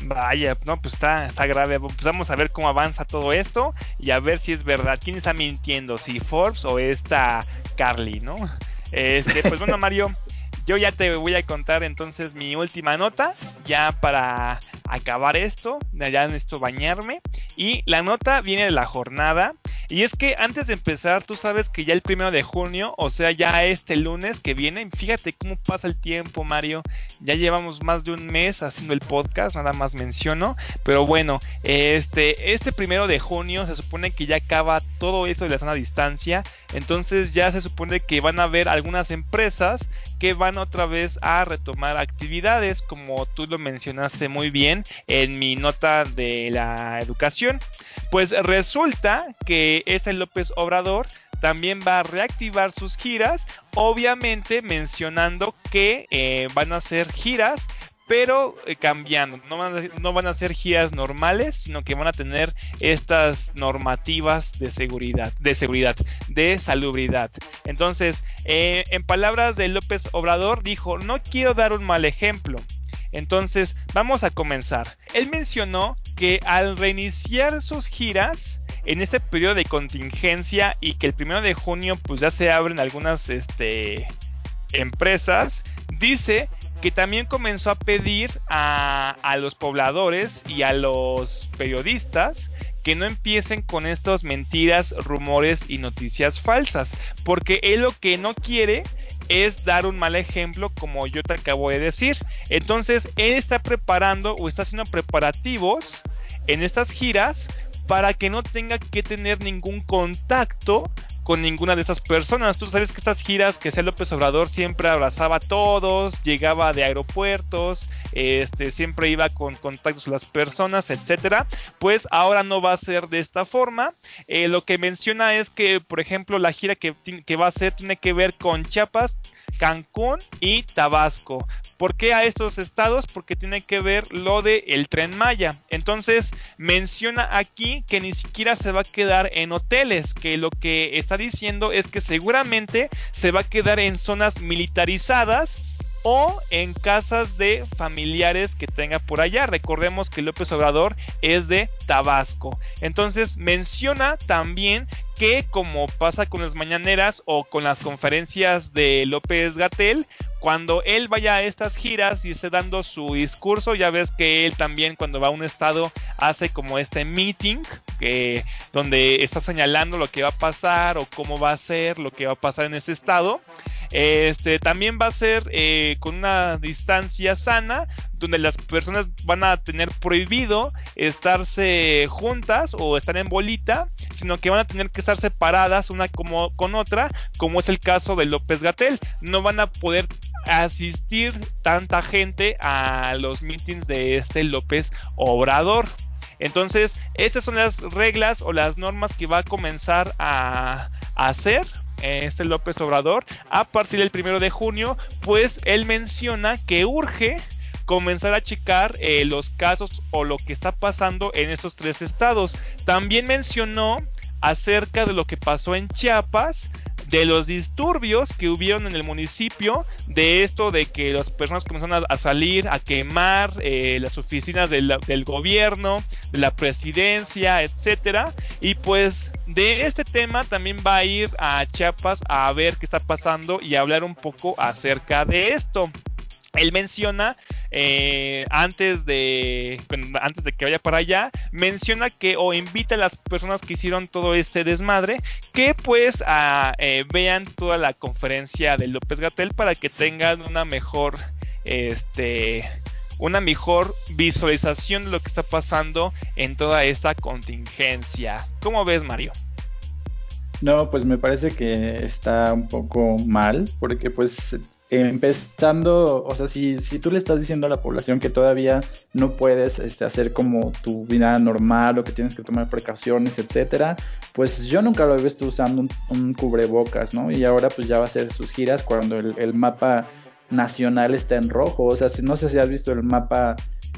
Vaya, no, pues está, está grave. Pues vamos a ver cómo avanza todo esto y a ver si es verdad. ¿Quién está mintiendo? ¿Si Forbes o esta Carly, no? Este, pues bueno, (laughs) Mario, yo ya te voy a contar entonces mi última nota, ya para acabar esto, ya necesito bañarme. Y la nota viene de la jornada. Y es que antes de empezar, tú sabes que ya el primero de junio, o sea, ya este lunes que viene, fíjate cómo pasa el tiempo, Mario. Ya llevamos más de un mes haciendo el podcast, nada más menciono. Pero bueno, este, este primero de junio se supone que ya acaba todo esto de la sana distancia. Entonces ya se supone que van a haber algunas empresas que van otra vez a retomar actividades, como tú lo mencionaste muy bien en mi nota de la educación. Pues resulta que ese López Obrador también va a reactivar sus giras, obviamente mencionando que eh, van a ser giras pero eh, cambiando. No van, a, ser giras normales, sino que van a tener estas normativas de seguridad, de seguridad, de salubridad. Entonces, eh, en palabras de López Obrador, dijo: No quiero dar un mal ejemplo. Entonces, vamos a comenzar. Él mencionó que al reiniciar sus giras, en este periodo de contingencia y que el primero de junio pues ya se abren algunas este, empresas, dice que también comenzó a pedir a, los pobladores y a los periodistas que no empiecen con estas mentiras, rumores y noticias falsas, porque él lo que no quiere es dar un mal ejemplo como yo te acabo de decir. Entonces él está preparando o está haciendo preparativos en estas giras para que no tenga que tener ningún contacto con ninguna de estas personas. Tú sabes que estas giras que sea López Obrador siempre abrazaba a todos, llegaba de aeropuertos, este, siempre iba con contactos con las personas, etcétera. Pues ahora no va a ser de esta forma. Eh, lo que menciona es que, por ejemplo, la gira que, que va a hacer tiene que ver con Chiapas, Cancún y Tabasco. ¿Por qué a estos estados? Porque tiene que ver lo de el tren Maya. Entonces menciona aquí que ni siquiera se va a quedar en hoteles, que lo que está diciendo es que seguramente se va a quedar en zonas militarizadas o en casas de familiares que tenga por allá. Recordemos que López Obrador es de Tabasco. Entonces menciona también que como pasa con las mañaneras o con las conferencias de López Gatel, cuando él vaya a estas giras y esté dando su discurso, ya ves que él también cuando va a un estado hace como este meeting, que, donde está señalando lo que va a pasar o cómo va a ser lo que va a pasar en ese estado. Este también va a ser eh, con una distancia sana, donde las personas van a tener prohibido estarse juntas o estar en bolita, sino que van a tener que estar separadas una como con otra, como es el caso de López Gatel. No van a poder asistir tanta gente a los meetings de este López Obrador. Entonces, estas son las reglas o las normas que va a comenzar a, hacer este López Obrador a partir del primero de junio, pues él menciona que urge comenzar a checar eh, los casos o lo que está pasando en estos tres estados. También mencionó acerca de lo que pasó en Chiapas, de los disturbios que hubieron en el municipio, de esto de que las personas comenzaron a, salir a quemar eh, las oficinas del, gobierno, de la presidencia, etcétera, y pues de este tema también va a ir a Chiapas a ver qué está pasando y hablar un poco acerca de esto. Él menciona eh, antes de antes de que vaya para allá menciona que o invita a las personas que hicieron todo este desmadre que pues eh, vean toda la conferencia de López Gatel para que tengan una mejor este una mejor visualización de lo que está pasando en toda esta contingencia. ¿Cómo ves, Mario? No, pues me parece que está un poco mal, porque pues empezando, o sea, si, si tú le estás diciendo a la población que todavía no puedes este, hacer como tu vida normal o que tienes que tomar precauciones, etcétera, pues yo nunca lo he visto usando un, cubrebocas, ¿no? Y ahora pues ya va a hacer sus giras cuando el, mapa nacional está en rojo, o sea, si, no sé si has visto el mapa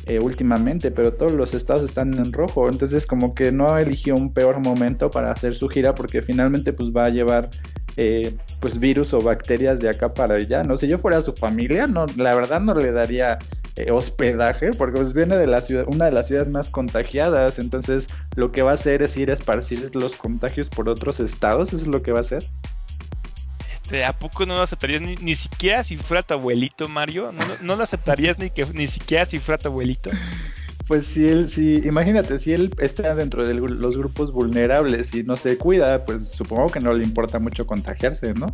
eh, últimamente, pero todos los estados están en rojo, entonces como que no eligió un peor momento para hacer su gira porque finalmente pues va a llevar eh, pues virus o bacterias de acá para allá, ¿no? Si yo fuera su familia, no, la verdad no le daría eh, hospedaje, porque pues viene de la ciudad, una de las ciudades más contagiadas, entonces lo que va a hacer es ir a esparcir los contagios por otros estados, eso es lo que va a hacer. Este, ¿A poco no lo aceptarías ni, siquiera si fuera tu abuelito, Mario? ¿No, no lo aceptarías ni que ni siquiera si fuera tu abuelito? Pues si él, si, imagínate, si él está dentro de los grupos vulnerables y no se cuida, pues supongo que no le importa mucho contagiarse, ¿no?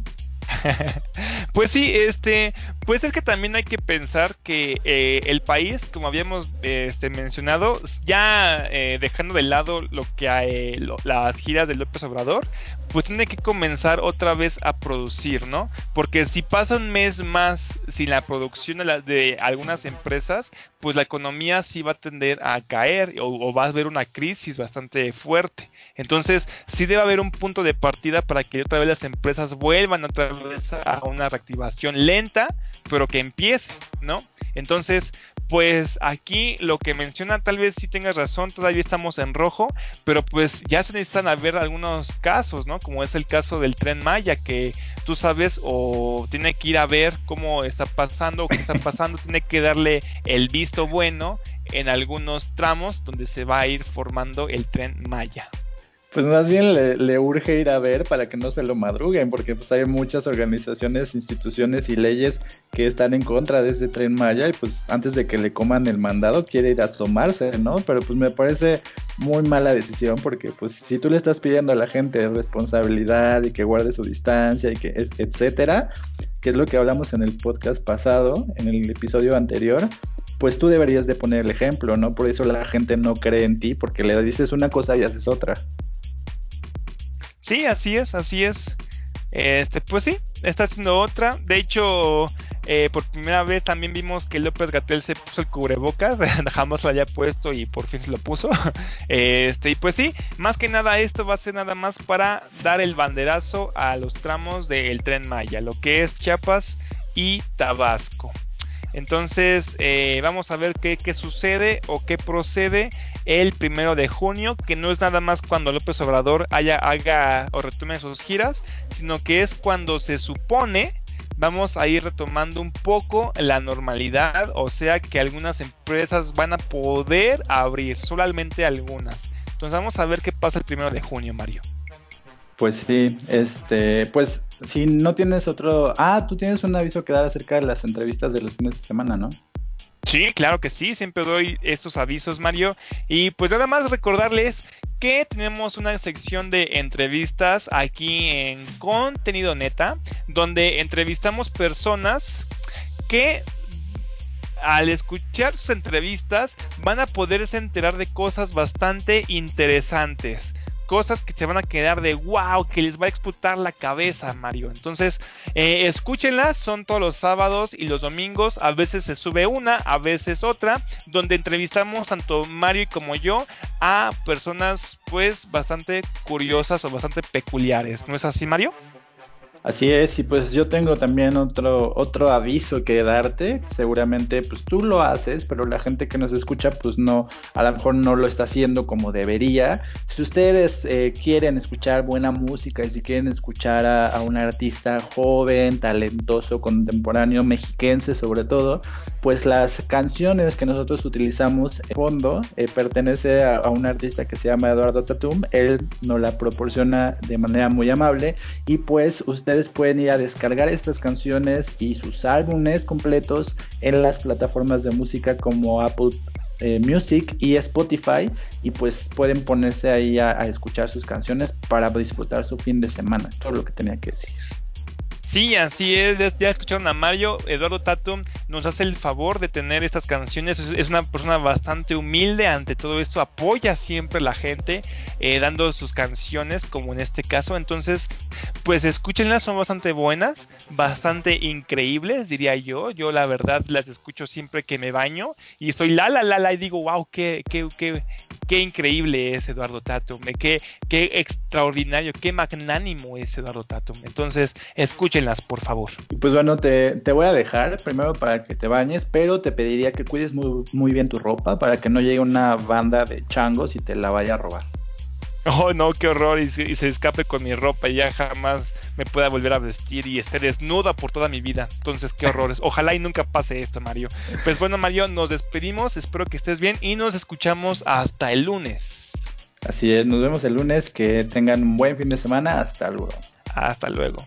(laughs) pues sí, este, pues es que también hay que pensar que eh, el país, como habíamos este, mencionado, ya eh, dejando de lado lo que hay, las giras de López Obrador, pues tiene que comenzar otra vez a producir, ¿no? Porque si pasa un mes más sin la producción de, de algunas empresas, pues la economía sí va a tender a caer o, va a haber una crisis bastante fuerte. Entonces, sí debe haber un punto de partida para que otra vez las empresas vuelvan otra vez a una reactivación lenta, pero que empiece, ¿no? Entonces, pues aquí lo que menciona, tal vez sí tengas razón, todavía estamos en rojo, pero pues ya se necesitan a ver algunos casos, ¿no? Como es el caso del tren Maya, que tú sabes o tiene que ir a ver cómo está pasando o qué está pasando, (laughs) tiene que darle el visto bueno en algunos tramos donde se va a ir formando el tren Maya. Pues más bien le, urge ir a ver para que no se lo madruguen, porque pues hay muchas organizaciones, instituciones y leyes que están en contra de ese tren Maya y pues antes de que le coman el mandado quiere ir a asomarse, ¿no? Pero pues me parece muy mala decisión porque pues si tú le estás pidiendo a la gente responsabilidad y que guarde su distancia y que etcétera, que es lo que hablamos en el podcast pasado, en el episodio anterior, pues tú deberías de poner el ejemplo, ¿no? Por eso la gente no cree en ti porque le dices una cosa y haces otra. Sí, así es, así es. Este, pues sí, está haciendo otra. De hecho, eh, por primera vez también vimos que López Gatel se puso el cubrebocas, (laughs) jamás lo había puesto y por fin se lo puso. (laughs) Este, y pues sí, más que nada esto va a ser nada más para dar el banderazo a los tramos del tren Maya, lo que es Chiapas y Tabasco. Entonces, eh, vamos a ver qué, qué, sucede o qué procede el primero de junio, que no es nada más cuando López Obrador haya, haga o retome sus giras, sino que es cuando se supone vamos a ir retomando un poco la normalidad, o sea que algunas empresas van a poder abrir, solamente algunas. Entonces vamos a ver qué pasa el primero de junio, Mario. Pues sí, este, pues si no tienes otro, ah, tú tienes un aviso que dar acerca de las entrevistas de los fines de semana, ¿no? Sí, claro que sí, siempre doy estos avisos, Mario. Y pues nada más recordarles que tenemos una sección de entrevistas aquí en Contenido Neta, donde entrevistamos personas que al escuchar sus entrevistas van a poderse enterar de cosas bastante interesantes cosas que se van a quedar de wow, que les va a explotar la cabeza, Mario. Entonces, eh, escúchenlas, son todos los sábados y los domingos. A veces se sube una, a veces otra, donde entrevistamos tanto Mario como yo a personas, pues, bastante curiosas o bastante peculiares. ¿No es así, Mario? Así es, y pues yo tengo también otro, otro aviso que darte. Seguramente pues tú lo haces, pero la gente que nos escucha pues no, a lo mejor no lo está haciendo como debería. Si ustedes eh, quieren escuchar buena música y si quieren escuchar a, un artista joven, talentoso, contemporáneo, mexiquense sobre todo, pues las canciones que nosotros utilizamos en fondo eh, pertenece a, a, un artista que se llama Eduardo Tatum. Él nos la proporciona de manera muy amable y pues ustedes pueden ir a descargar estas canciones y sus álbumes completos en las plataformas de música como Apple eh, Music y Spotify y pues pueden ponerse ahí a escuchar sus canciones para disfrutar su fin de semana. Todo lo que tenía que decir. Sí, así es. Ya escucharon a Mario. Eduardo Tatum nos hace el favor de tener estas canciones. Es una persona bastante humilde ante todo esto. Apoya siempre a la gente eh, dando sus canciones, como en este caso. Entonces, pues escúchenlas. Son bastante buenas, bastante increíbles, diría yo. Yo, la verdad, las escucho siempre que me baño y estoy la la la la y digo, wow, qué, qué, qué, qué increíble es Eduardo Tatum. Qué, qué extraordinario, qué magnánimo es Eduardo Tatum. Entonces, escuchen por favor. Y pues bueno, te, voy a dejar primero para que te bañes, pero te pediría que cuides muy, muy bien tu ropa para que no llegue una banda de changos y te la vaya a robar. Oh, no, qué horror. Y se, escape con mi ropa y ya jamás me pueda volver a vestir y esté desnuda por toda mi vida. Entonces, qué horrores. Ojalá y nunca pase esto, Mario. Pues bueno, Mario, nos despedimos. Espero que estés bien y nos escuchamos hasta el lunes. Así es, nos vemos el lunes. Que tengan un buen fin de semana. Hasta luego. Hasta luego.